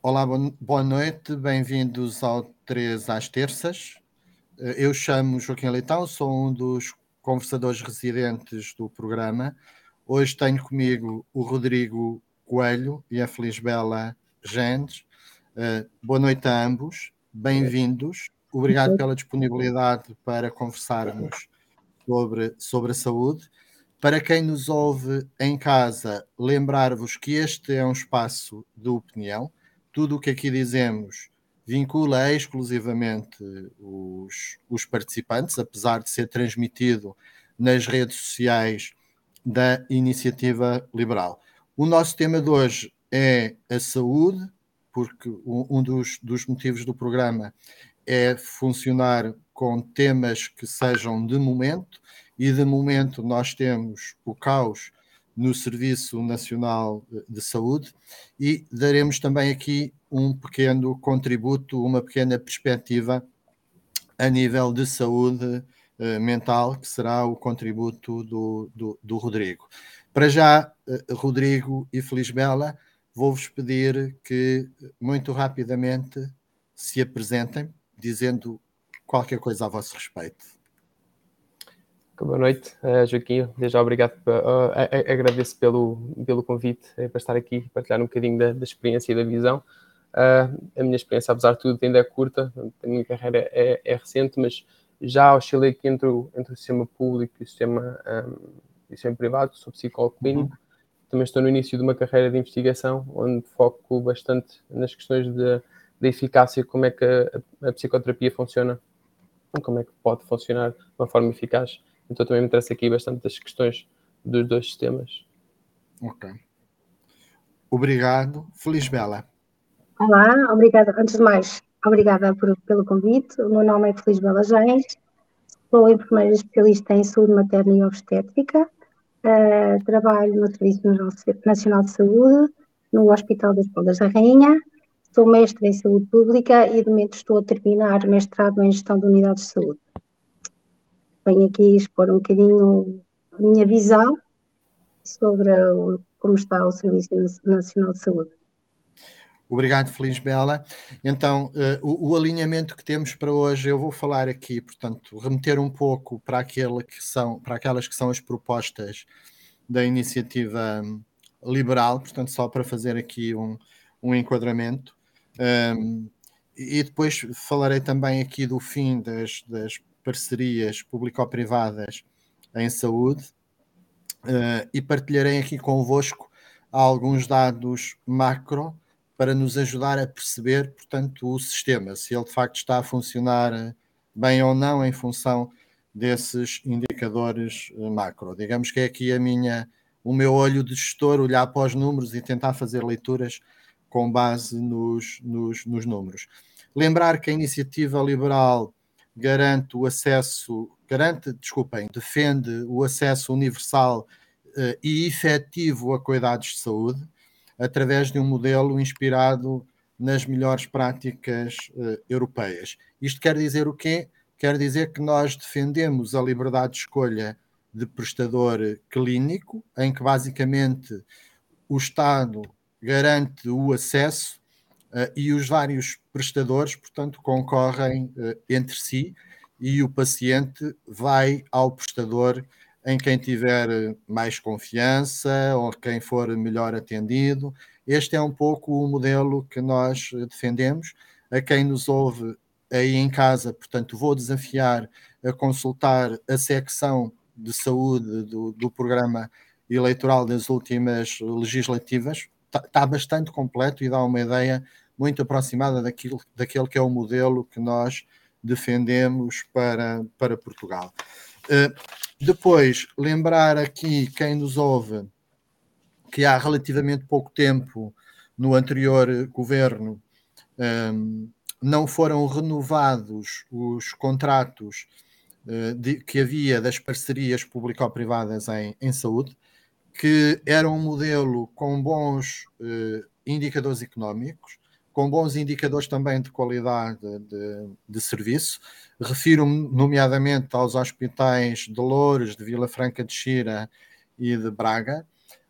Olá, boa noite, bem-vindos ao 3 às terças. Eh, eu chamo Joaquim Leitão, sou um dos conversadores residentes do programa. Hoje tenho comigo o Rodrigo Coelho e a Felisbela Gendes. Uh, boa noite a ambos, bem-vindos. Obrigado pela disponibilidade para conversarmos sobre, sobre a saúde. Para quem nos ouve em casa, lembrar-vos que este é um espaço de opinião tudo o que aqui dizemos vincula exclusivamente os, os participantes, apesar de ser transmitido nas redes sociais da Iniciativa Liberal. O nosso tema de hoje é a saúde, porque um dos, dos motivos do programa é funcionar com temas que sejam de momento, e de momento nós temos o caos no Serviço Nacional de Saúde e daremos também aqui um pequeno contributo, uma pequena perspectiva a nível de saúde uh, mental, que será o contributo do, do, do Rodrigo. Para já, uh, Rodrigo e Felisbela, vou-vos pedir que muito rapidamente se apresentem, dizendo qualquer coisa a vosso respeito. Boa noite, uh, Joaquim. Desde já obrigado, uh, agradeço pelo, pelo convite uh, para estar aqui e partilhar um bocadinho da, da experiência e da visão. a minha experiência, apesar de tudo, ainda é curta, a minha carreira é, é recente, mas já oscilei aqui entre o, entre o sistema público e o sistema, um, e o sistema privado, sou psicólogo clínico. Uhum. Também estou no início de uma carreira de investigação, onde foco bastante nas questões da eficácia, como é que a, a psicoterapia funciona, como é que pode funcionar de uma forma eficaz então também me interessa aqui bastante das questões dos dois sistemas. Ok. Obrigado. Feliz Bela. Olá, obrigada. Antes de mais, obrigada por, pelo convite. O meu nome é Feliz Bela Gens. Sou enfermeira especialista em saúde materna e obstétrica. Uh, trabalho no Serviço Nacional de Saúde, no Hospital das Palmas da Rainha. Sou mestre em saúde pública e de momento estou a terminar mestrado em gestão de unidades de saúde venho aqui expor um bocadinho a minha visão sobre como está o Serviço Nacional de Saúde. Obrigado, Feliz Bela. Então, uh, o, o, alinhamento que temos para hoje, eu vou falar aqui, portanto, remeter um pouco para, aquele que são, para aquelas que são as propostas da iniciativa hum, liberal, portanto, só para fazer aqui um, um enquadramento. Um, e depois falarei também aqui do fim das, das parcerias público-privadas em saúde uh, e partilharei aqui convosco alguns dados macro para nos ajudar a perceber, portanto, o sistema, se ele de facto está a funcionar bem ou não em função desses indicadores eh, macro. Digamos que é aqui a minha, o meu olho de gestor, olhar para os números e tentar fazer leituras com base nos, nos, nos números. Lembrar que a iniciativa liberal garante o acesso, garante, desculpem, defende o acesso universal uh, e efetivo a cuidados de saúde através de um modelo inspirado nas melhores práticas uh, europeias. Isto quer dizer o quê? Quer dizer que nós defendemos a liberdade de escolha de prestador clínico, em que basicamente o Estado garante o acesso e os vários prestadores, portanto, concorrem uh, entre si e o paciente vai ao prestador em quem tiver mais confiança ou quem for melhor atendido. Este é um pouco o modelo que nós defendemos. A quem nos ouve aí em casa, portanto, vou desafiar a consultar a secção de saúde do, do programa eleitoral das últimas legislativas, está tá bastante completo e dá uma ideia muito aproximada daquilo, daquele que é o modelo que nós defendemos para, para Portugal. Uh, depois, lembrar aqui quem nos ouve que há relativamente pouco tempo, no anterior governo, um, não foram renovados os contratos de, que havia das parcerias público-privadas em, em saúde que era um modelo com bons uh, indicadores económicos, com bons indicadores também de qualidade de, de serviço. Refiro-me, nomeadamente, aos hospitais de Louros, de Vila Franca de Xira e de Braga,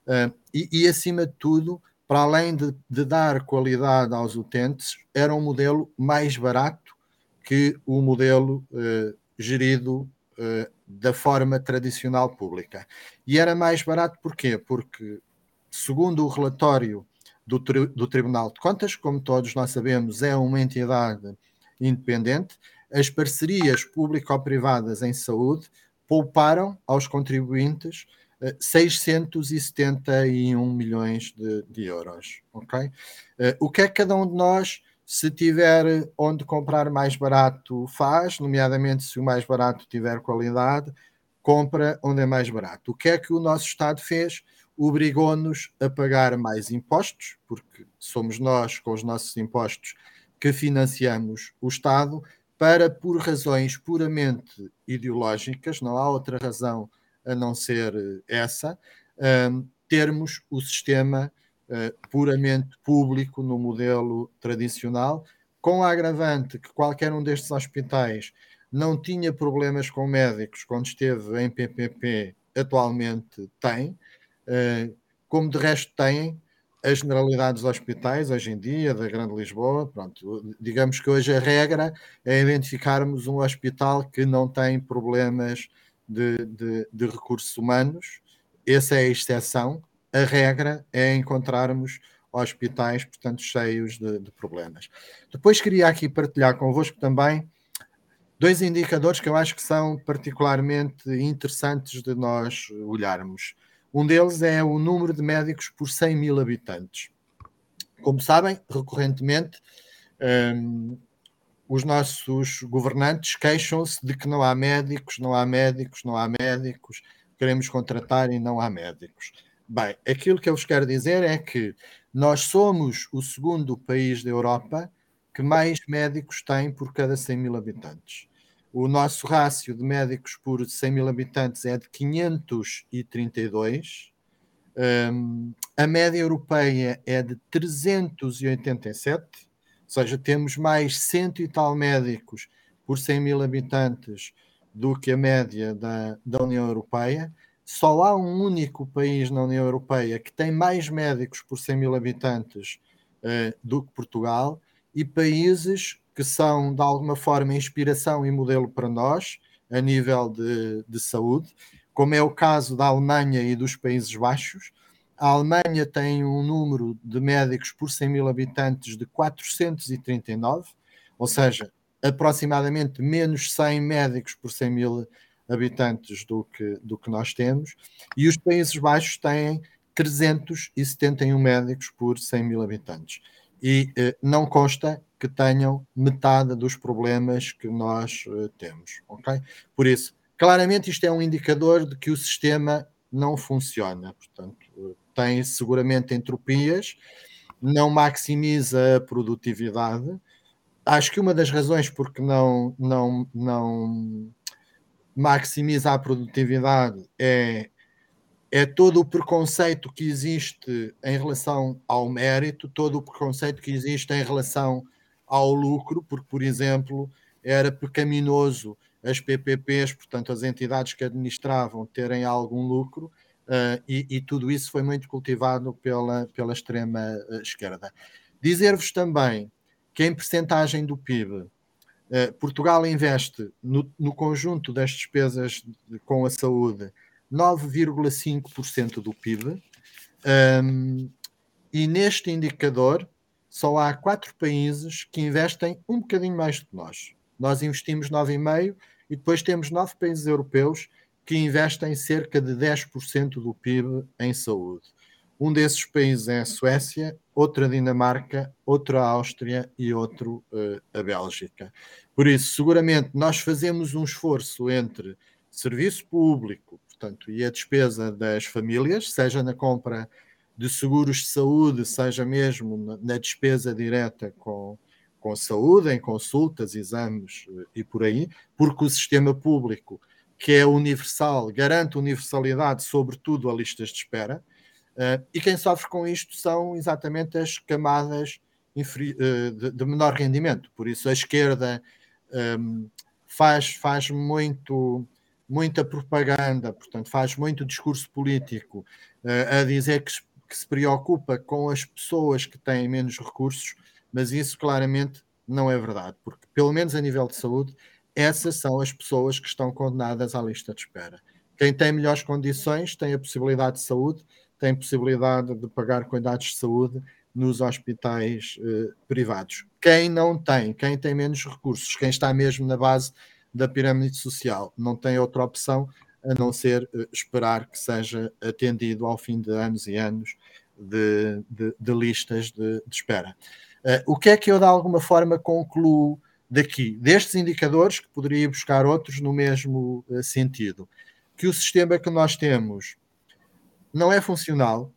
uh, e, e, acima de tudo, para além de, de dar qualidade aos utentes, era um modelo mais barato que o modelo eh, gerido eh, da forma tradicional pública. E era mais barato porquê? Porque, segundo o relatório do, do Tribunal de Contas, como todos nós sabemos, é uma entidade independente, as parcerias público-privadas em saúde pouparam aos contribuintes 671 eh, milhões de, de euros. Okay? Uh, o que é que cada um de nós, se tiver onde comprar mais barato, faz, nomeadamente se o mais barato tiver qualidade, compra onde é mais barato. O que é que o nosso Estado fez? Obrigou-nos a pagar mais impostos, porque somos nós, com os nossos impostos, que financiamos o Estado, para, por razões puramente ideológicas, não há outra razão a não ser essa, termos o sistema puramente público no modelo tradicional, com a agravante que qualquer um destes hospitais não tinha problemas com médicos quando esteve em PPP, atualmente tem, eh, como de resto têm as generalidades dos hospitais hoje em dia, da Grande Lisboa, pronto, digamos que hoje a regra é identificarmos um hospital que não tem problemas de, de, de recursos humanos, essa é a exceção, a regra é encontrarmos hospitais, portanto, cheios de, de, problemas. Depois queria aqui partilhar convosco também dois indicadores que eu acho que são particularmente interessantes de nós olharmos. Um deles é o número de médicos por 100 mil habitantes. Como sabem, recorrentemente, um, os nossos governantes queixam-se de que não há médicos, não há médicos, não há médicos, queremos contratar e não há médicos. Bem, aquilo que eu vos quero dizer é que nós somos o segundo país da Europa que mais médicos tem por cada 100 mil habitantes. O nosso rácio de médicos por 100 mil habitantes é de 532. Um, a média europeia é de 387 ou seja, temos mais cento e tal médicos por 100 mil habitantes do que a média da, da União Europeia. Só há um único país na União Europeia que tem mais médicos por 100 mil habitantes uh, do que Portugal e países que são, de alguma forma, inspiração e modelo para nós a nível de, de saúde, como é o caso da Alemanha e dos Países Baixos, a Alemanha tem um número de médicos por 100 mil habitantes de 439, ou seja, aproximadamente menos 100 médicos por 100 mil habitantes do que, do que nós temos, e os Países Baixos têm 371 médicos por 100 mil habitantes. E eh, não consta que tenham metade dos problemas que nós eh, temos, ok? Por isso, claramente isto é um indicador de que o sistema não funciona. Portanto, tem seguramente entropias, não maximiza a produtividade. Acho que uma das razões porque não, não, não maximiza a produtividade é, é todo o preconceito que existe em relação ao mérito, todo o preconceito que existe em relação ao lucro, porque, por exemplo, era pecaminoso as PPPs, portanto, as entidades que administravam, terem algum lucro, Uh, e, e, tudo isso foi muito cultivado pela, pela extrema uh, esquerda. Dizer-vos também que em percentagem do PIB, uh, Portugal investe no, no, conjunto das despesas de, com a saúde 9,5% do PIB, um, e neste indicador só há quatro países que investem um bocadinho mais do que nós. Nós investimos 9,5% e depois temos nove países europeus que investem cerca de 10% do PIB em saúde. Um desses países é a Suécia, outra a Dinamarca, outra a Áustria e outro uh, a Bélgica. Por isso, seguramente nós fazemos um esforço entre serviço público, portanto, e a despesa das famílias, seja na compra de seguros de saúde, seja mesmo na, na despesa direta com, com saúde, em consultas, exames uh, e por aí, porque o sistema público que é universal, garante universalidade, sobretudo a listas de espera, uh, e quem sofre com isto são exatamente as camadas uh, de, de, menor rendimento. Por isso, a esquerda um, ehm, faz, faz muito, muita propaganda, portanto, faz muito discurso político uh, a dizer que, que se preocupa com as pessoas que têm menos recursos, mas isso claramente não é verdade, porque, pelo menos a nível de saúde, essas são as pessoas que estão condenadas à lista de espera. Quem tem melhores condições tem a possibilidade de saúde, tem possibilidade de pagar cuidados de saúde nos hospitais eh, privados. Quem não tem, quem tem menos recursos, quem está mesmo na base da pirâmide social, não tem outra opção a não ser eh, esperar que seja atendido ao fim de anos e anos de, de, de listas de, de espera. Uh, o que é que eu, de alguma forma, concluo daqui? Destes indicadores, que poderia buscar outros no mesmo uh, sentido, que o sistema que nós temos não é funcional,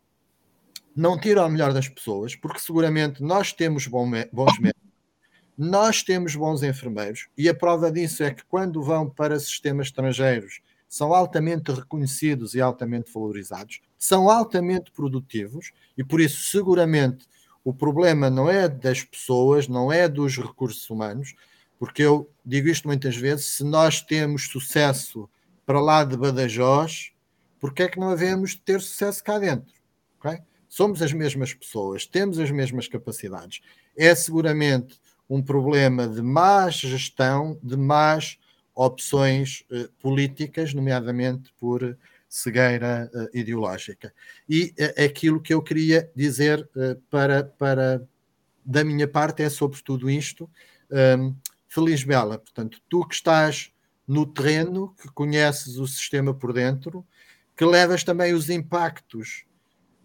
não tira o melhor das pessoas, porque seguramente nós temos bons médicos, nós temos bons enfermeiros, e a prova disso é que quando vão para sistemas estrangeiros são altamente reconhecidos e altamente valorizados, são altamente produtivos, e por isso, seguramente, o problema não é das pessoas, não é dos recursos humanos, porque eu digo isto muitas vezes: se nós temos sucesso para lá de Badajoz, porque é que não havemos de ter sucesso cá dentro? Okay? somos as mesmas pessoas, temos as mesmas capacidades. É seguramente um problema de má gestão, de más opções uh, políticas, nomeadamente por cegueira uh, ideológica. E aquilo que eu queria dizer para, para da minha parte é sobre tudo isto. Um, Feliz Bela, portanto, tu que estás no terreno, que conheces o sistema por dentro, que levas também os impactos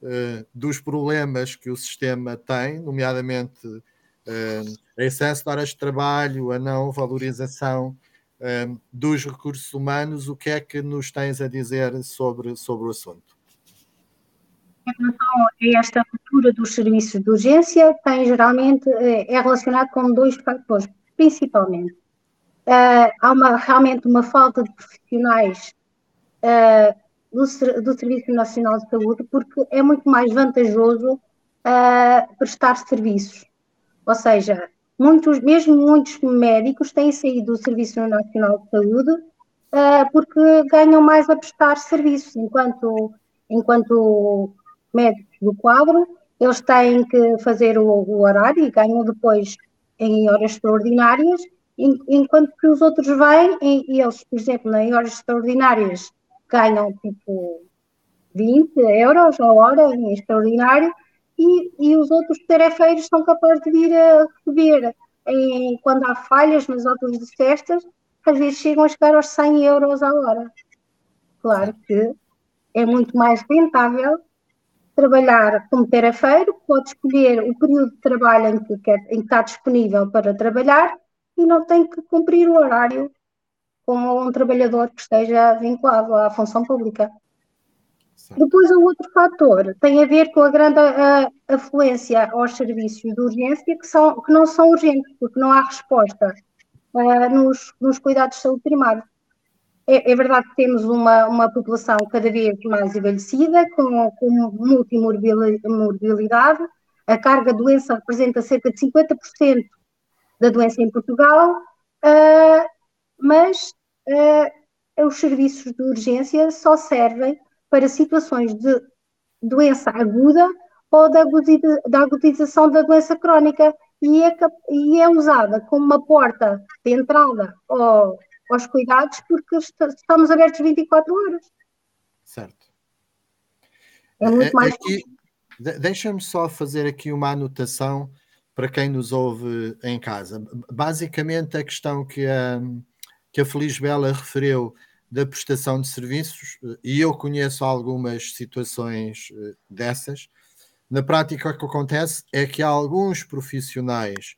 uh, dos problemas que o sistema tem, nomeadamente uh, excesso de horas de trabalho, a não valorização uh, dos recursos humanos, o que é que nos tens a dizer sobre, sobre o assunto? Em relação a esta cultura dos serviços de urgência, tem geralmente é relacionado com dois fatores, principalmente. Uh, há uma, realmente uma falta de profissionais uh, do, do Serviço Nacional de Saúde, porque é muito mais vantajoso uh, prestar serviços. Ou seja, muitos, mesmo muitos médicos têm saído do Serviço Nacional de Saúde uh, porque ganham mais a prestar serviços, enquanto, enquanto médicos do quadro, eles têm que fazer o, o horário e ganham depois em horas extraordinárias, enquanto que os outros vêm e eles, por exemplo, em horas extraordinárias ganham tipo 20 euros a hora, em extraordinário, e, e os outros tarefeiros são capazes de vir a receber, em, quando há falhas nas outras de festas, às vezes chegam a chegar aos 100 euros a hora. Claro que é muito mais rentável trabalhar como tarefeiro, pode escolher o período de trabalho em que, quer, em que está disponível para trabalhar e não tem que cumprir o horário como um trabalhador que esteja vinculado à função pública. Certo. Depois, o outro fator tem a ver com a grande a, afluência aos serviços de urgência que, são, que não são urgentes, porque não há resposta uh, nos, nos, cuidados de saúde primária. É, é, verdade que temos uma, uma população cada vez mais envelhecida, com, com multimorbilidade, a carga de doença representa cerca de 50% da doença em Portugal, uh, mas os serviços de urgência só servem para situações de doença aguda ou da, agudização da doença crónica e é, e é, usada como uma porta de entrada ao, aos cuidados porque estamos abertos 24 horas. Certo. É muito mais. Deixa-me só fazer aqui uma anotação para quem nos ouve em casa. Basicamente, a questão que a, que a Feliz Bela referiu da prestação de serviços, e eu conheço algumas situações eh, dessas. Na prática, o que acontece é que alguns profissionais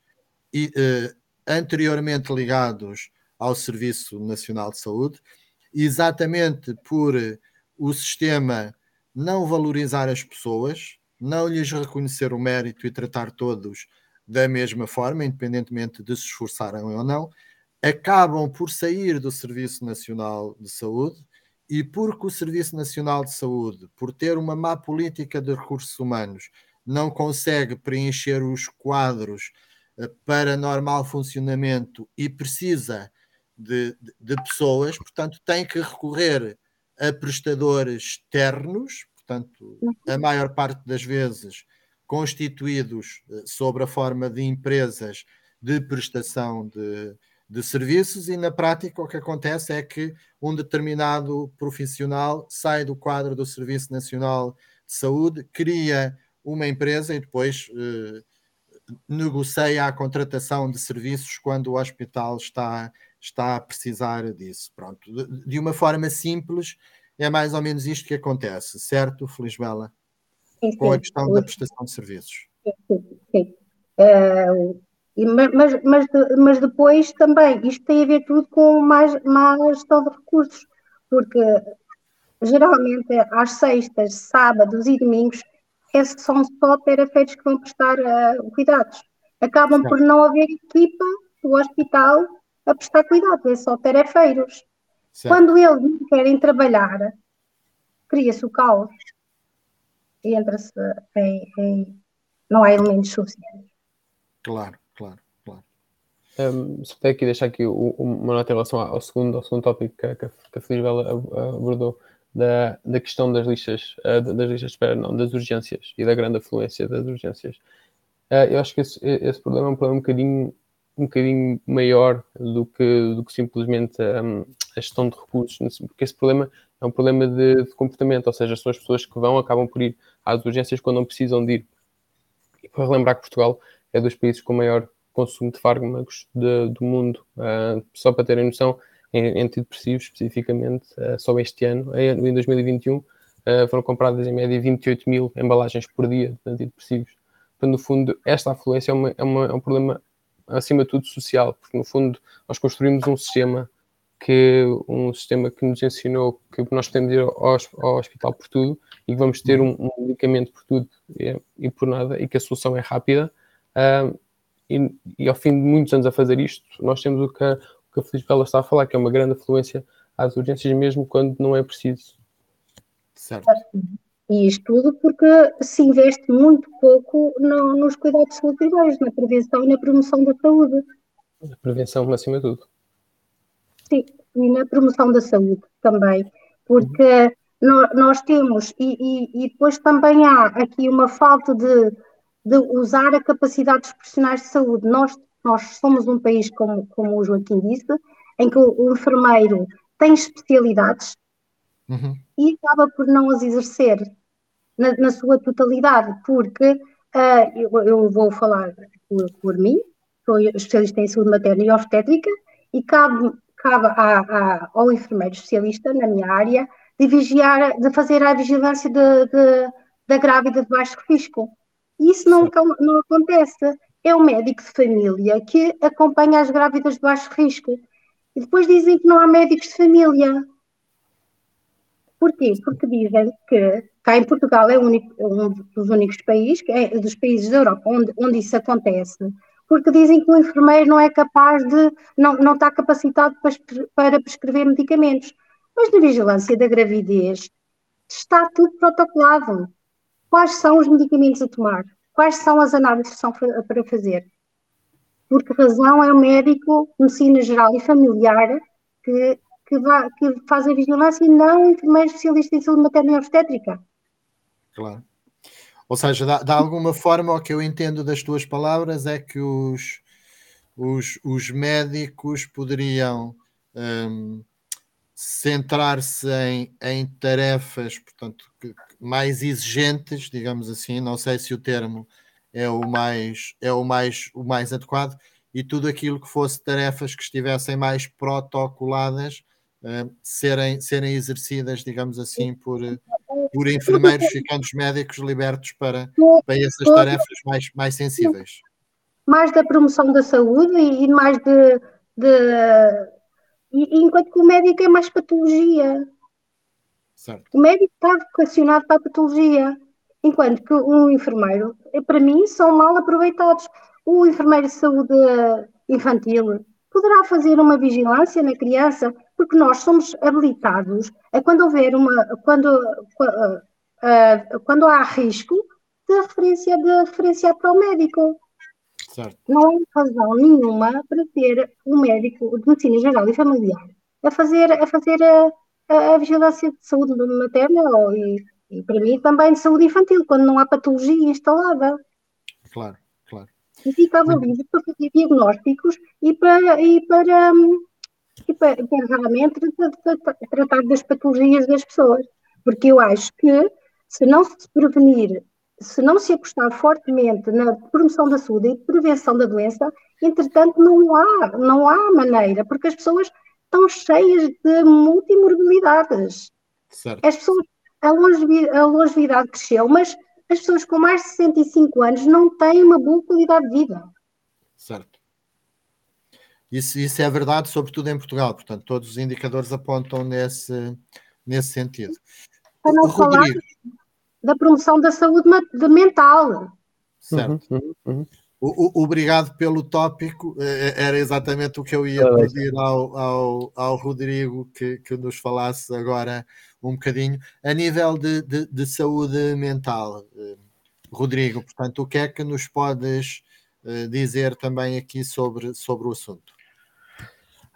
eh, anteriormente ligados ao Serviço Nacional de Saúde, exatamente por o sistema não valorizar as pessoas, não lhes reconhecer o mérito e tratar todos da mesma forma, independentemente de se esforçarem ou não, acabam por sair do Serviço Nacional de Saúde e porque o Serviço Nacional de Saúde, por ter uma má política de recursos humanos, não consegue preencher os quadros eh, para normal funcionamento e precisa de, de, de pessoas, portanto, tem que recorrer a prestadores externos, portanto, a maior parte das vezes constituídos eh, sob a forma de empresas de prestação de, de serviços, e na prática o que acontece é que um determinado profissional sai do quadro do Serviço Nacional de Saúde, cria uma empresa e depois eh, negocia a contratação de serviços quando o hospital está, está a precisar disso. Pronto, de, de uma forma simples, é mais ou menos isto que acontece, certo, Felizbela? Sim, sim. Com a questão da prestação de serviços. Sim, sim. Uh, mas, mas, mas depois também, isto tem a ver tudo com mais, mais gestão de recursos, porque geralmente às sextas, sábados e domingos é, são só terapeutas que vão prestar uh, cuidados. Acabam por não haver equipa do hospital a prestar cuidados, é só terapeiros. Quando eles não querem trabalhar, cria-se o caos e entra-se em, em, não há elementos suficientes. Claro. Só tenho aqui deixar aqui uma nota em relação ao segundo, ao segundo tópico que, que, a Feliz Bela abordou, da, da questão das listas, uh, das listas de espera, não, das urgências e da grande afluência das urgências. Eu acho que esse, esse problema é um problema um bocadinho um bocadinho maior do que, do que simplesmente um, a gestão de recursos, porque esse problema é um problema de, de, comportamento, ou seja, são as pessoas que vão, acabam por ir às urgências quando não precisam de ir. E para relembrar que Portugal é dos países com maior consumo de fármacos de, do mundo. Uh, só para terem noção, em, antidepressivos especificamente, uh, só este ano, em 2021, uh, foram compradas em média 28 mil embalagens por dia de antidepressivos. Portanto, no fundo, esta afluência é, uma, é, uma, é um problema acima de tudo social, porque no fundo nós construímos um sistema que um sistema que nos ensinou que nós podemos ir ao, ao hospital por tudo e que vamos ter um, um medicamento por tudo e, e, por nada e que a solução é rápida uh, e, e, ao fim de muitos anos a fazer isto nós temos o que a, o que a Feliz Bela está a falar que é uma grande afluência às urgências mesmo quando não é preciso certo e isto tudo porque se investe muito pouco no, nos cuidados primários, na prevenção e na promoção da saúde. Na prevenção, acima de tudo. Sim, e na promoção da saúde também, porque uhum. nós, nós, temos, e, e, e, depois também há aqui uma falta de, de usar a capacidade dos profissionais de saúde. Nós, nós somos um país, como, como o Joaquim disse, em que o, o enfermeiro tem especialidades uhum. e acaba por não as exercer na, na sua totalidade, porque uh, eu, eu, vou falar por, por, mim, sou especialista em saúde materna e obstétrica, e cabe, cabe a, a, ao enfermeiro especialista na minha área de vigiar, de fazer a vigilância de, de, da grávida de baixo risco. Isso não, não acontece. É o médico de família que acompanha as grávidas de baixo risco. E depois dizem que não há médicos de família. Porquê? Porque dizem que cá em Portugal é único, um dos únicos países, é dos países da Europa onde, onde isso acontece, porque dizem que o enfermeiro não é capaz de, não, não está capacitado para, para prescrever medicamentos. Mas na vigilância da gravidez está tudo protocolado. Quais são os medicamentos a tomar? Quais são as análises que são para fazer? Por que razão é o médico, medicina geral e familiar, que que, que fazem vigilância e não enfermeiros especialistas em saúde materna e obstétrica. Claro. Ou seja, de, alguma forma, o que eu entendo das tuas palavras é que os, os, os médicos poderiam um, centrar-se em, em tarefas, portanto, que, mais exigentes, digamos assim, não sei se o termo é o mais, é o mais, o mais adequado, e tudo aquilo que fosse tarefas que estivessem mais protocoladas uh, serem, serem exercidas, digamos assim, por, por enfermeiros, ficando os médicos libertos para, para essas tarefas mais, mais sensíveis. Mais da promoção da saúde e mais de. de enquanto que o médico é mais patologia. Certo. O médico está vocacionado para a patologia, enquanto que o enfermeiro, para mim, são mal aproveitados. O enfermeiro de saúde infantil poderá fazer uma vigilância na criança, porque nós somos habilitados a quando houver uma, quando, quando há risco de referência, de referenciar para o médico. Certo. Não há razão nenhuma para ter um médico de medicina geral e familiar a fazer, a, fazer a, a vigilância de saúde materna ou, e, E para mim também de saúde infantil, quando não há patologia instalada. Claro, claro. E ficava livre para fazer diagnósticos e para, e para, e para, para realmente tratar das patologias das pessoas. Porque eu acho que se não se prevenir, se não se apostar fortemente na promoção da saúde e prevenção da doença, entretanto não há, não há maneira, porque as pessoas estão cheias de multimorbilidades. Certo. As pessoas, a, longevidade, a longevidade cresceu, mas as pessoas com mais de 65 anos não têm uma boa qualidade de vida. Certo. Isso, isso é verdade, sobretudo em Portugal. Portanto, todos os indicadores apontam nesse, nesse sentido. Para não falar da promoção da saúde mental. Certo. Uhum, uhum. O, o, obrigado pelo tópico, eh, eh, era exatamente o que eu ia pedir ao, ao, ao Rodrigo que, que nos falasse agora um bocadinho. A nível de, de, de, saúde mental, eh, Rodrigo, portanto, o que é que nos podes dizer também aqui sobre, sobre o assunto?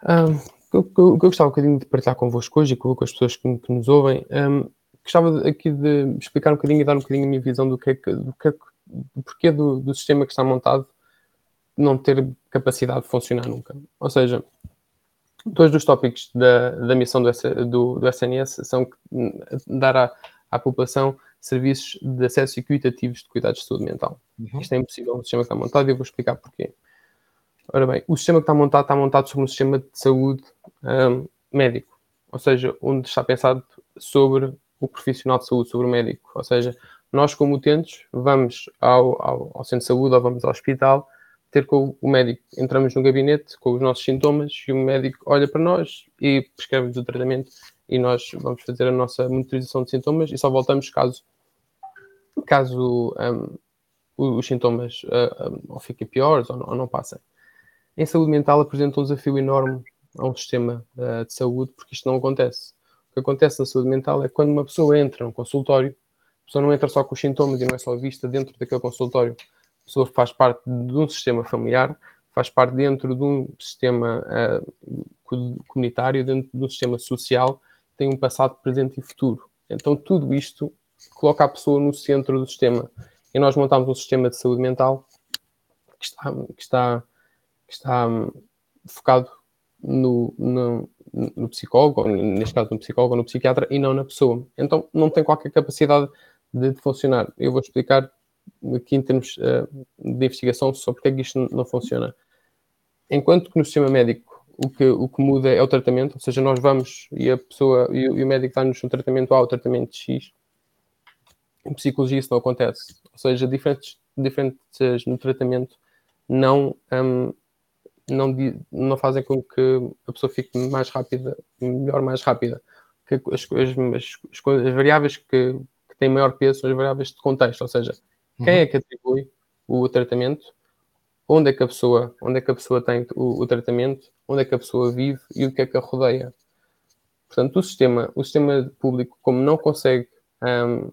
Um, o que eu, gostava um bocadinho de partilhar convosco hoje e com, as pessoas que, que nos ouvem, um, gostava aqui de explicar um bocadinho e dar um bocadinho a minha visão do que é que, do que, é que do porquê do, do sistema que está montado não ter capacidade de funcionar nunca. Ou seja, dois dos tópicos da, da missão do, do, do SNS são dar à, à população serviços de acesso equitativos de cuidados de saúde mental. Uhum. Isto é impossível no sistema que está montado e eu vou explicar porquê. Ora bem, o sistema que está montado está montado sobre um sistema de saúde um, médico, ou seja, onde está pensado sobre o profissional de saúde, sobre o médico, ou seja, nós, como utentes, vamos ao, ao, ao, centro de saúde ou vamos ao hospital ter com o médico. Entramos no gabinete com os nossos sintomas e o médico olha para nós e prescreve-nos o tratamento e nós vamos fazer a nossa monitorização de sintomas e só voltamos caso, caso um, os sintomas uh, ou fiquem piores ou não, ou não, passem. Em saúde mental apresenta um desafio enorme a um sistema uh, de saúde porque isto não acontece. O que acontece na saúde mental é quando uma pessoa entra num consultório a pessoa não entra só com os sintomas e não é só vista dentro daquele consultório. A pessoa faz parte de um sistema familiar, faz parte dentro de um sistema uh, comunitário, dentro de um sistema social, tem um passado, presente e futuro. Então, tudo isto coloca a pessoa no centro do sistema. E nós montamos um sistema de saúde mental que está, que está, que está um, focado no, no, no, psicólogo, neste caso no psicólogo ou no psiquiatra, e não na pessoa. Então, não tem qualquer capacidade de, funcionar. Eu vou explicar aqui em termos uh, de investigação sobre porque é que isto não funciona. Enquanto que no sistema médico o que, o que muda é o tratamento, ou seja, nós vamos e a pessoa e, o médico dá-nos um tratamento A ou tratamento X, em psicologia isso não acontece. Ou seja, diferentes, diferentes no tratamento não, um, não, não fazem com que a pessoa fique mais rápida, melhor, mais rápida. As, as, as, as variáveis que, têm maior peso são as variáveis de contexto, ou seja, quem uhum. é que atribui o tratamento, onde é que a pessoa, onde é que a pessoa tem o, o, tratamento, onde é que a pessoa vive e o que é que a rodeia. Portanto, o sistema, o sistema público, como não consegue, um,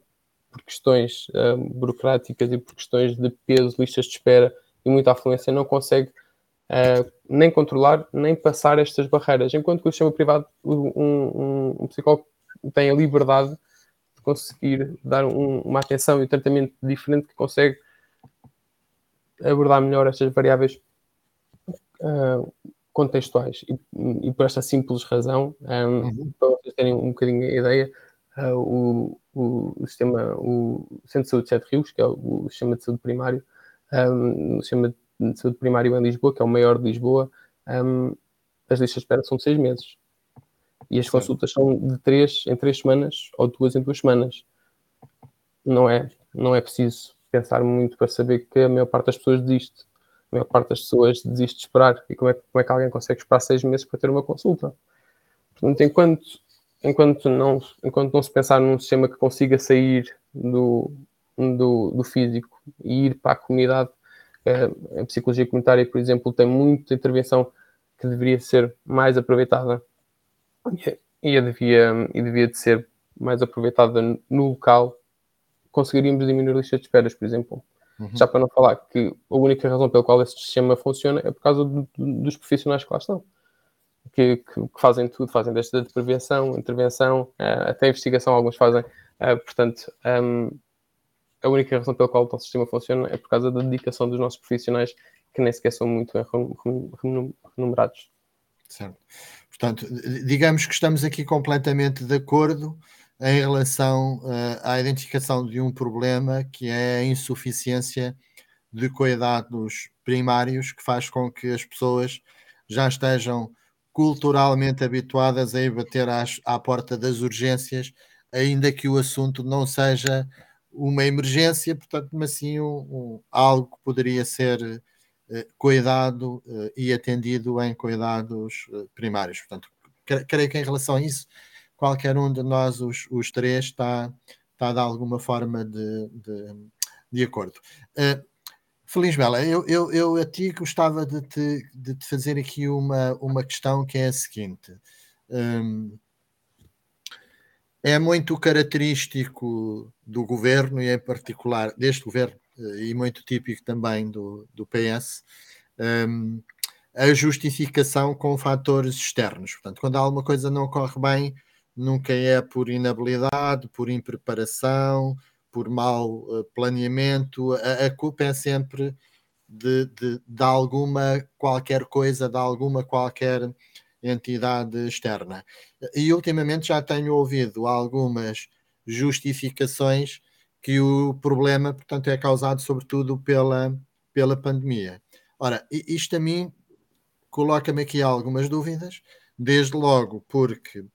por questões um, burocráticas e por questões de peso, listas de espera e muita afluência, não consegue uh, nem controlar, nem passar estas barreiras. Enquanto que o sistema privado, um, um, um psicólogo tem a liberdade conseguir dar um, uma atenção e um tratamento diferente que consegue abordar melhor estas variáveis uh, contextuais. E, e, por esta simples razão, um, uhum. para vocês terem um bocadinho a ideia, uh, o, o, sistema, o Centro de Saúde de Sete Rios, que é o, o sistema de saúde primário, um, o sistema de saúde primário em Lisboa, que é o maior de Lisboa, um, as listas de espera são seis meses. E as consultas são de três em três semanas ou duas em duas semanas. Não é, não é preciso pensar muito para saber que a maior parte das pessoas desiste. A maior parte das pessoas desiste de esperar. E como é, como é que alguém consegue esperar seis meses para ter uma consulta? Portanto, enquanto, enquanto, não, enquanto não se pensar num sistema que consiga sair do, do, do físico e ir para a comunidade, a eh, psicologia comunitária, por exemplo, tem muita intervenção que deveria ser mais aproveitada e, e, devia, e devia de ser mais aproveitada no local, conseguiríamos diminuir a lista de esperas, por exemplo. Uhum. Já para não falar que a única razão pela qual esse sistema funciona é por causa do, dos profissionais que lá estão. Que, que, que, fazem tudo, fazem desde a prevenção, intervenção, eh, até investigação, alguns fazem Uh, portanto, um, a única razão pela qual o nosso sistema funciona é por causa da dedicação dos nossos profissionais, que nem sequer são muito remunerados. Certo. Portanto, digamos que estamos aqui completamente de acordo em relação uh, à identificação de um problema que é a insuficiência de cuidados primários, que faz com que as pessoas já estejam culturalmente habituadas a ir bater às, à porta das urgências, ainda que o assunto não seja uma emergência, portanto, mas sim um, um, algo que poderia ser cuidado uh, e atendido em cuidados uh, primários. Portanto, creio que em relação a isso, qualquer um de nós, os, os três, está, está de alguma forma de, de, de acordo. Feliz Bela, eu, eu, eu a ti gostava de te, de te fazer aqui uma, uma questão que é a seguinte. Um, é muito característico do governo, e em particular deste governo, eh, e muito típico também do, do PS, um, a justificação com fatores externos. Portanto, quando alguma coisa não corre bem, nunca é por inabilidade, por impreparação, por mau uh, planeamento. A, a, culpa é sempre de, de, de alguma qualquer coisa, de alguma qualquer entidade externa. E ultimamente já tenho ouvido algumas justificações que o problema, portanto, é causado sobretudo pela, pela pandemia. Ora, isto a mim coloca-me aqui algumas dúvidas, desde logo porque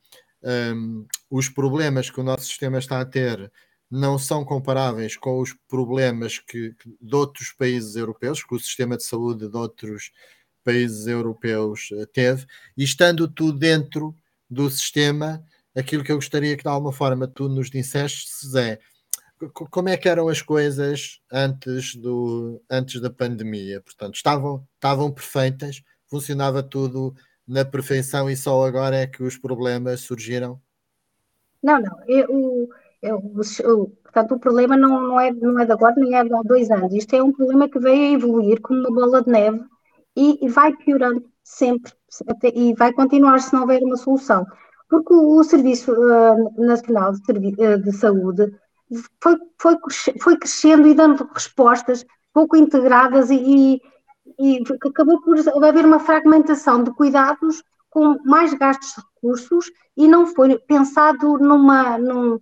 um, os problemas que o nosso sistema está a ter não são comparáveis com os problemas que, que de outros países europeus, que o sistema de saúde de outros países europeus eh, teve, e estando tu dentro do sistema, aquilo que eu gostaria que de alguma forma tu nos disseste é como é que eram as coisas antes, do, antes da pandemia? Portanto, estavam, estavam perfeitas, funcionava tudo na perfeição e só agora é que os problemas surgiram? Não, não. Eu, portanto, o problema não, não, é, não é de agora nem é de há dois anos. Isto é um problema que veio a evoluir como uma bola de neve e, e vai piorando sempre até, e vai continuar se não houver uma solução. Porque o, o Serviço uh, Nacional de, uh, de Saúde foi, foi, foi crescendo e dando respostas pouco integradas e, e, e acabou por haver uma fragmentação de cuidados com mais gastos de recursos e não foi pensado numa. Num,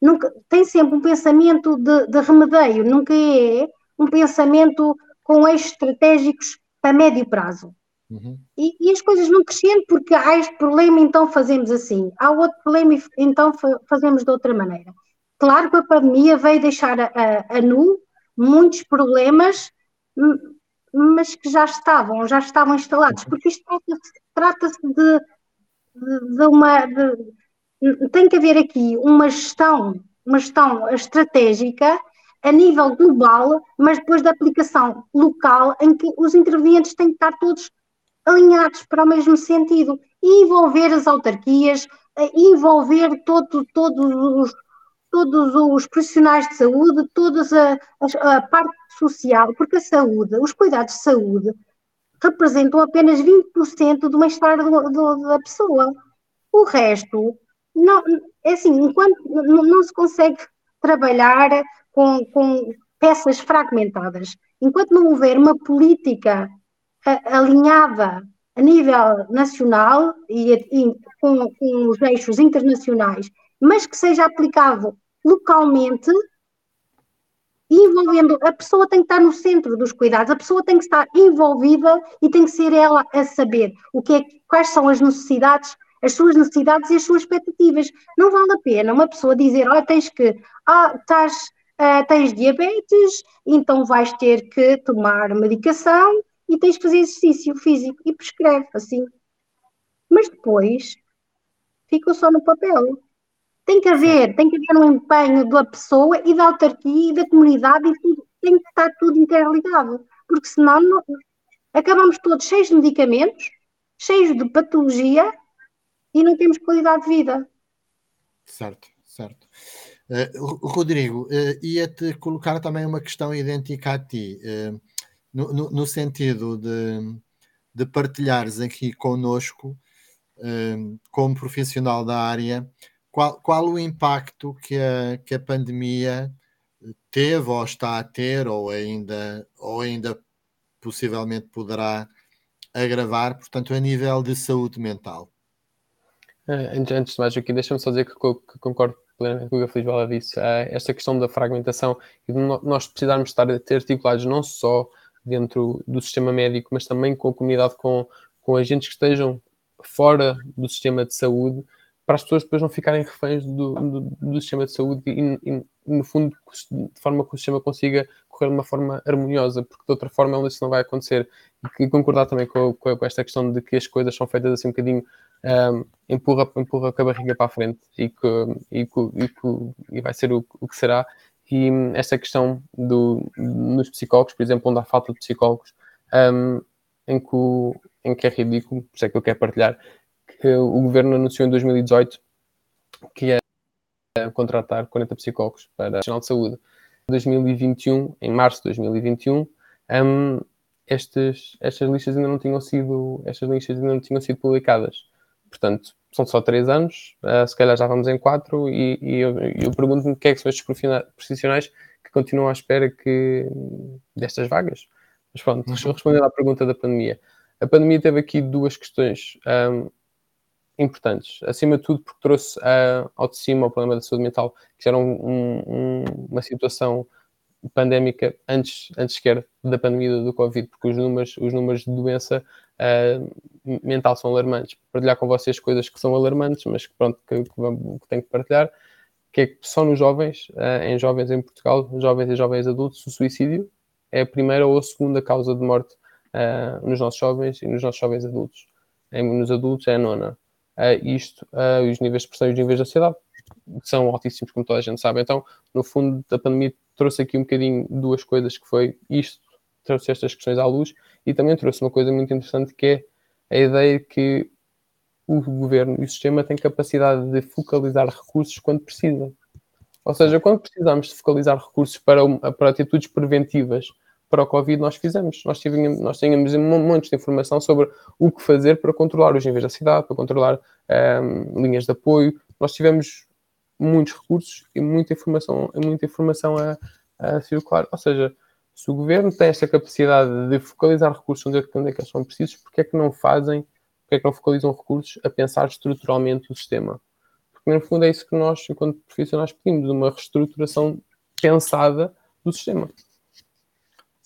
nunca, tem sempre um pensamento de, de remedeio, nunca é um pensamento com eixos estratégicos a médio prazo. Uhum. E, e, as coisas vão crescendo porque há este problema, então fazemos assim. Há outro problema, então fazemos de outra maneira. Claro que a pandemia veio deixar a, a, nu muitos problemas, mas que já estavam, já estavam instalados, porque isto trata-se de, de, de, uma. De, tem que haver aqui uma gestão, uma gestão estratégica a nível global, mas depois da aplicação local, em que os intervenientes têm que estar todos alinhados para o mesmo sentido e envolver as autarquias, envolver todo, todos, os, todos os profissionais de saúde, toda a, a, parte social, porque a saúde, os cuidados de saúde, representam apenas 20% do bem-estar da pessoa. O resto, não, é assim, enquanto não, não se consegue trabalhar com, com peças fragmentadas. Enquanto não houver uma política a, alinhada a nível nacional e, e com, com, os eixos internacionais, mas que seja aplicado localmente, envolvendo, a pessoa tem que estar no centro dos cuidados, a pessoa tem que estar envolvida e tem que ser ela a saber o que é, quais são as necessidades, as suas necessidades e as suas expectativas. Não vale a pena uma pessoa dizer, olha, tens que, ah, estás uh, tens diabetes, então vais ter que tomar medicação e tens que fazer exercício físico e prescreve assim. Mas depois fica só no papel. Tem que haver, tem que haver um empenho da pessoa e da autarquia e da comunidade e tudo, tem que estar tudo interligado, porque senão não, acabamos todos cheios de medicamentos, cheios de patologia e não temos qualidade de vida. Certo, certo. Uh, Rodrigo, uh, ia-te colocar também uma questão idêntica a ti, uh, no, no, no, sentido de, de partilhares aqui conosco, como profissional da área, qual, qual o impacto que a, que a pandemia teve ou está a ter ou ainda, ou ainda possivelmente poderá agravar, portanto, a nível de saúde mental. Eh, antes de mais, aqui deixa-me só dizer que, que concordo plenamente com o que a Feliz disse. Esta questão da fragmentação e de nós precisarmos estar articulados não só dentro do sistema médico, mas também com a comunidade, com, com agentes que estejam fora do sistema de saúde, para as pessoas depois não ficarem reféns do, do, do sistema de saúde e, e, no fundo, de forma que o sistema consiga correr de uma forma harmoniosa, porque de outra forma isso não vai acontecer. E concordar também com, com, com, esta questão de que as coisas são feitas assim um bocadinho um, empurra, empurra com a barriga para a frente e que, e que, vai ser o, o, que será. E esta questão do, nos psicólogos, por exemplo, onde há falta de psicólogos, um, em, que em que é ridículo, por isso é que eu quero partilhar, o governo anunciou em 2018 que ia contratar 40 psicólogos para a Nacional de Saúde. Em 2021, em março de 2021, um, estes, estas listas ainda não tinham sido estas listas ainda não tinham sido publicadas. Portanto, são só três anos, uh, se calhar já vamos em quatro, e, e eu, eu pergunto-me o que é que são estes profissionais que continuam à espera que, destas vagas. Mas pronto, responder à pergunta da pandemia. A pandemia teve aqui duas questões. Um, importantes. Acima de tudo, porque trouxe uh, ao de cima o problema da saúde mental, que era um, um, uma situação pandémica antes, antes sequer da pandemia do, Covid, porque os números, os números de doença uh, mental são alarmantes. Partilhar com vocês coisas que são alarmantes, mas que, pronto, que, que, que tenho que partilhar, que é que só nos jovens, uh, em jovens em Portugal, jovens e jovens adultos, o suicídio é a primeira ou a segunda causa de morte uh, nos nossos jovens e nos nossos jovens adultos. Em, nos adultos é a nona isto, os níveis de pressão e os níveis de ansiedade são altíssimos, como toda a gente sabe. Então, no fundo, a pandemia trouxe aqui um bocadinho duas coisas, que foi isto, trouxe estas questões à luz, e também trouxe uma coisa muito interessante, que é a ideia que o governo e o sistema têm capacidade de focalizar recursos quando precisa. Ou seja, quando precisamos de focalizar recursos para, para atitudes preventivas para o Covid nós fizemos. Nós tínhamos, nós tínhamos um monte de informação sobre o que fazer para controlar os níveis da cidade, para controlar um, linhas de apoio. Nós tivemos muitos recursos e muita informação, muita informação a, a circular. Ou seja, se o governo tem esta capacidade de focalizar recursos onde é, onde é que eles são precisos, porque é que não fazem, porque é que não focalizam recursos a pensar estruturalmente o sistema? Porque no fundo é isso que nós, enquanto profissionais, pedimos, uma reestruturação pensada do sistema.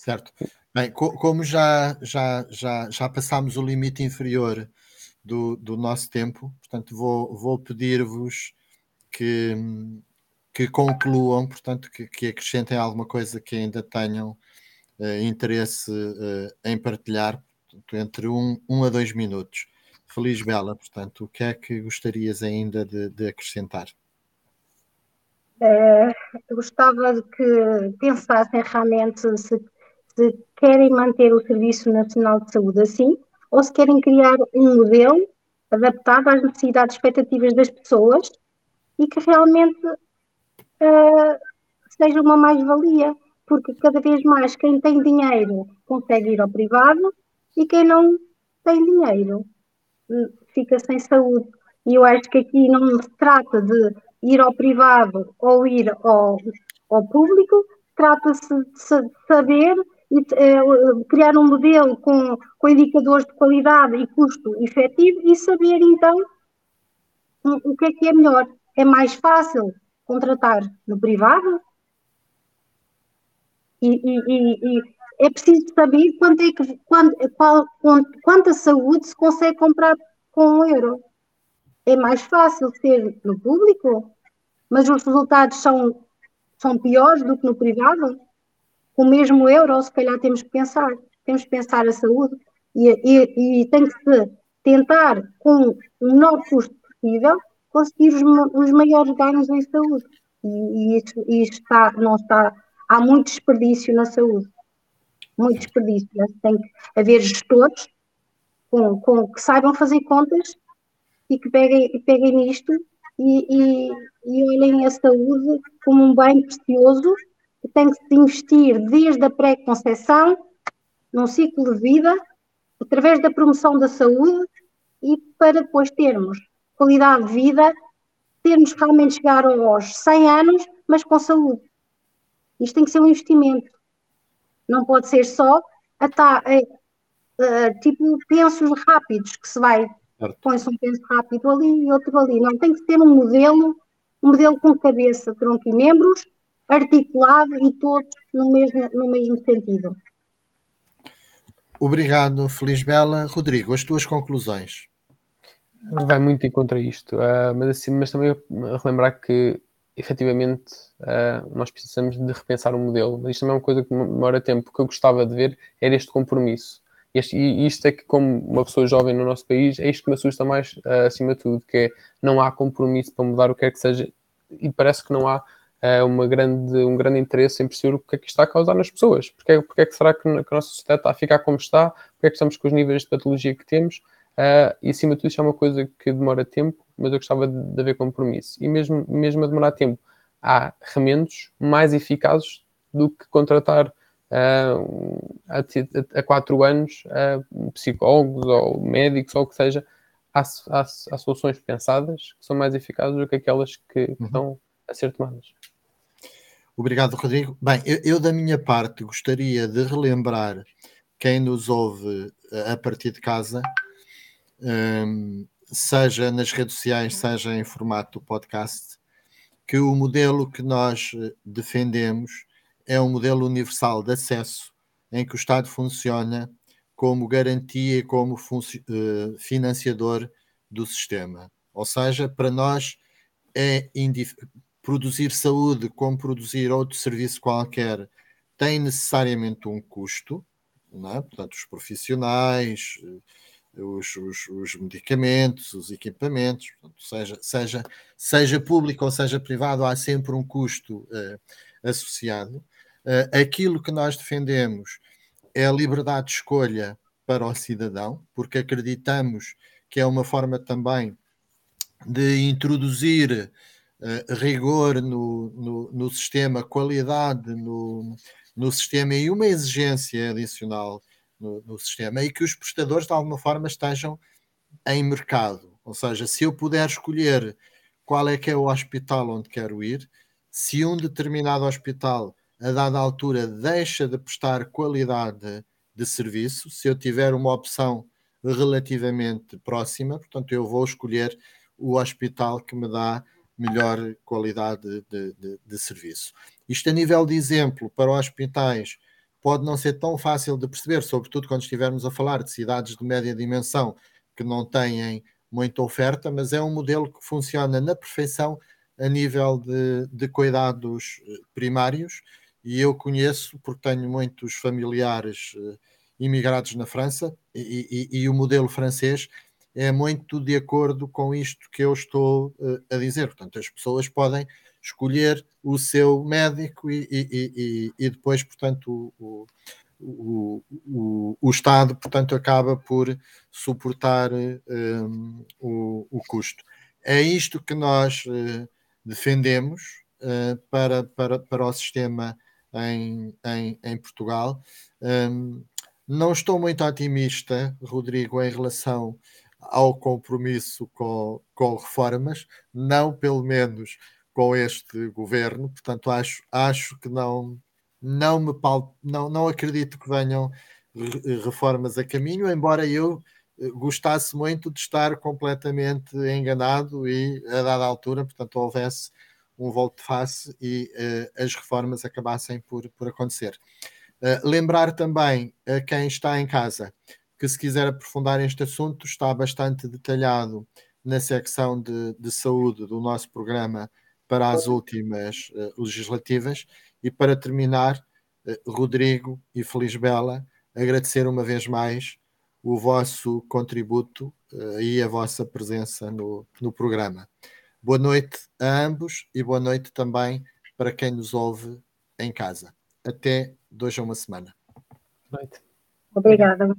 Certo. Bem, co como já, já, já, já passámos o limite inferior do, do nosso tempo, portanto, vou, vou pedir-vos que, que concluam, portanto, que, que acrescentem alguma coisa que ainda tenham uh, interesse uh, em partilhar, portanto, entre um, um a dois minutos. Feliz Bela, portanto, o que é que gostarias ainda de, de acrescentar? É, gostava de que pensassem realmente se se querem manter o Serviço Nacional de Saúde assim, ou se querem criar um modelo adaptado às necessidades expectativas das pessoas e que realmente uh, seja uma mais-valia, porque cada vez mais quem tem dinheiro consegue ir ao privado e quem não tem dinheiro hum, fica sem saúde. E eu acho que aqui não se trata de ir ao privado ou ir ao, ao público, trata-se de saber criar um modelo com, com indicadores de qualidade e custo efetivo e saber então o, que é que é melhor. É mais fácil contratar no privado e, e, e, é preciso saber quanto é que, quanto, qual, quanta saúde se consegue comprar com um euro. É mais fácil ser no público, mas os resultados são, são piores do que no privado o mesmo euro, se calhar temos que pensar, temos que pensar a saúde e, e, e tem que se tentar, com o menor custo possível, conseguir os, os maiores ganhos em saúde. E, e isso está, não está, há muito desperdício na saúde. Muito desperdício. Né? Tem que haver gestores com, com, que saibam fazer contas e que peguem, peguem nisto e, e, e olhem a saúde como um bem precioso tem que se investir desde a pré-conceição, num ciclo de vida, através da promoção da saúde e para depois termos qualidade de vida termos realmente chegar aos 100 anos, mas com saúde. Isto tem que ser um investimento. Não pode ser só tá, é, é, tipo pensos rápidos, que se vai, põe-se um penso rápido ali e outro ali. Não, tem que ter um modelo, um modelo com cabeça, tronco e membros, articulado e todos no mesmo, no mesmo sentido. Obrigado, Feliz Bela. Rodrigo, as tuas conclusões. Vai muito em contra isto, uh, mas, assim, mas também relembrar que efetivamente uh, nós precisamos de repensar o um modelo. Mas isto também é uma coisa que demora tempo. O que eu gostava de ver era este compromisso. Este, e isto é que, como uma pessoa jovem no nosso país, é isto que me assusta mais uh, acima de tudo, que é não há compromisso para mudar o que quer que seja, e parece que não há uh, uma grande, um grande interesse em perceber o que é que está a causar nas pessoas. Porque, porque é que será que, que a nossa sociedade está a ficar como está? Porque é que estamos com os níveis de patologia que temos? Uh, e acima de tudo, isso é uma coisa que demora tempo, mas eu gostava de, de haver compromisso. E mesmo, mesmo a demorar tempo, há remendos mais eficazes do que contratar uh, a, a, quatro anos uh, psicólogos ou médicos ou o que seja. Há, há, há, soluções pensadas que são mais eficazes do que aquelas que, que uhum. estão a ser tomadas. Obrigado, Rodrigo. Bem, eu, eu, da minha parte gostaria de relembrar quem nos ouve a partir de casa um, seja nas redes sociais, seja em formato podcast, que o modelo que nós eh, defendemos é um modelo universal de acesso em que o Estado funciona como garantia e como uh, financiador do sistema. Ou seja, para nós é produzir saúde como produzir outro serviço qualquer tem necessariamente um custo, é? portanto, os profissionais, os, os, os, medicamentos, os equipamentos, portanto, seja, seja, seja público ou seja privado, há sempre um custo uh, associado. Uh, aquilo que nós defendemos é a liberdade de escolha para o cidadão, porque acreditamos que é uma forma também de introduzir uh, rigor no, no, no, sistema, qualidade no, no sistema e uma exigência adicional no, no, sistema e que os prestadores de alguma forma estejam em mercado. Ou seja, se eu puder escolher qual é que é o hospital onde quero ir, se um determinado hospital a dada altura deixa de prestar qualidade de serviço, se eu tiver uma opção relativamente próxima, portanto, eu vou escolher o hospital que me dá melhor qualidade de, de, de serviço. Isto a nível de exemplo para hospitais pode não ser tão fácil de perceber, sobretudo quando estivermos a falar de cidades de média dimensão que não têm muita oferta, mas é um modelo que funciona na perfeição a nível de, de cuidados eh, primários. E eu conheço, porque tenho muitos familiares uh, imigrados na França, e, e, e, o modelo francês é muito de acordo com isto que eu estou uh, a dizer. Portanto, as pessoas podem escolher o seu médico e, e, e, e depois, portanto, o, o, o, o, Estado, portanto, acaba por suportar um, o, o custo. É isto que nós uh, defendemos uh, para, para, para o sistema em, em, em Portugal. Um, não estou muito otimista, Rodrigo, em relação ao compromisso com, com reformas, não pelo menos com este governo, portanto acho, acho que não, não, me não, não acredito que venham reformas a caminho, embora eu eh, gostasse muito de estar completamente enganado e a dada altura, portanto, houvesse um volto de face e uh, as reformas acabassem por, por acontecer. Uh, lembrar também a quem está em casa que se quiser aprofundar este assunto está bastante detalhado na secção de, de saúde do nosso programa para as últimas uh, legislativas. E para terminar, uh, Rodrigo e Feliz Bela, agradecer uma vez mais o vosso contributo uh, e a vossa presença no, no programa. Boa noite a ambos e boa noite também para quem nos ouve em casa. Até dois a uma semana. Obrigada.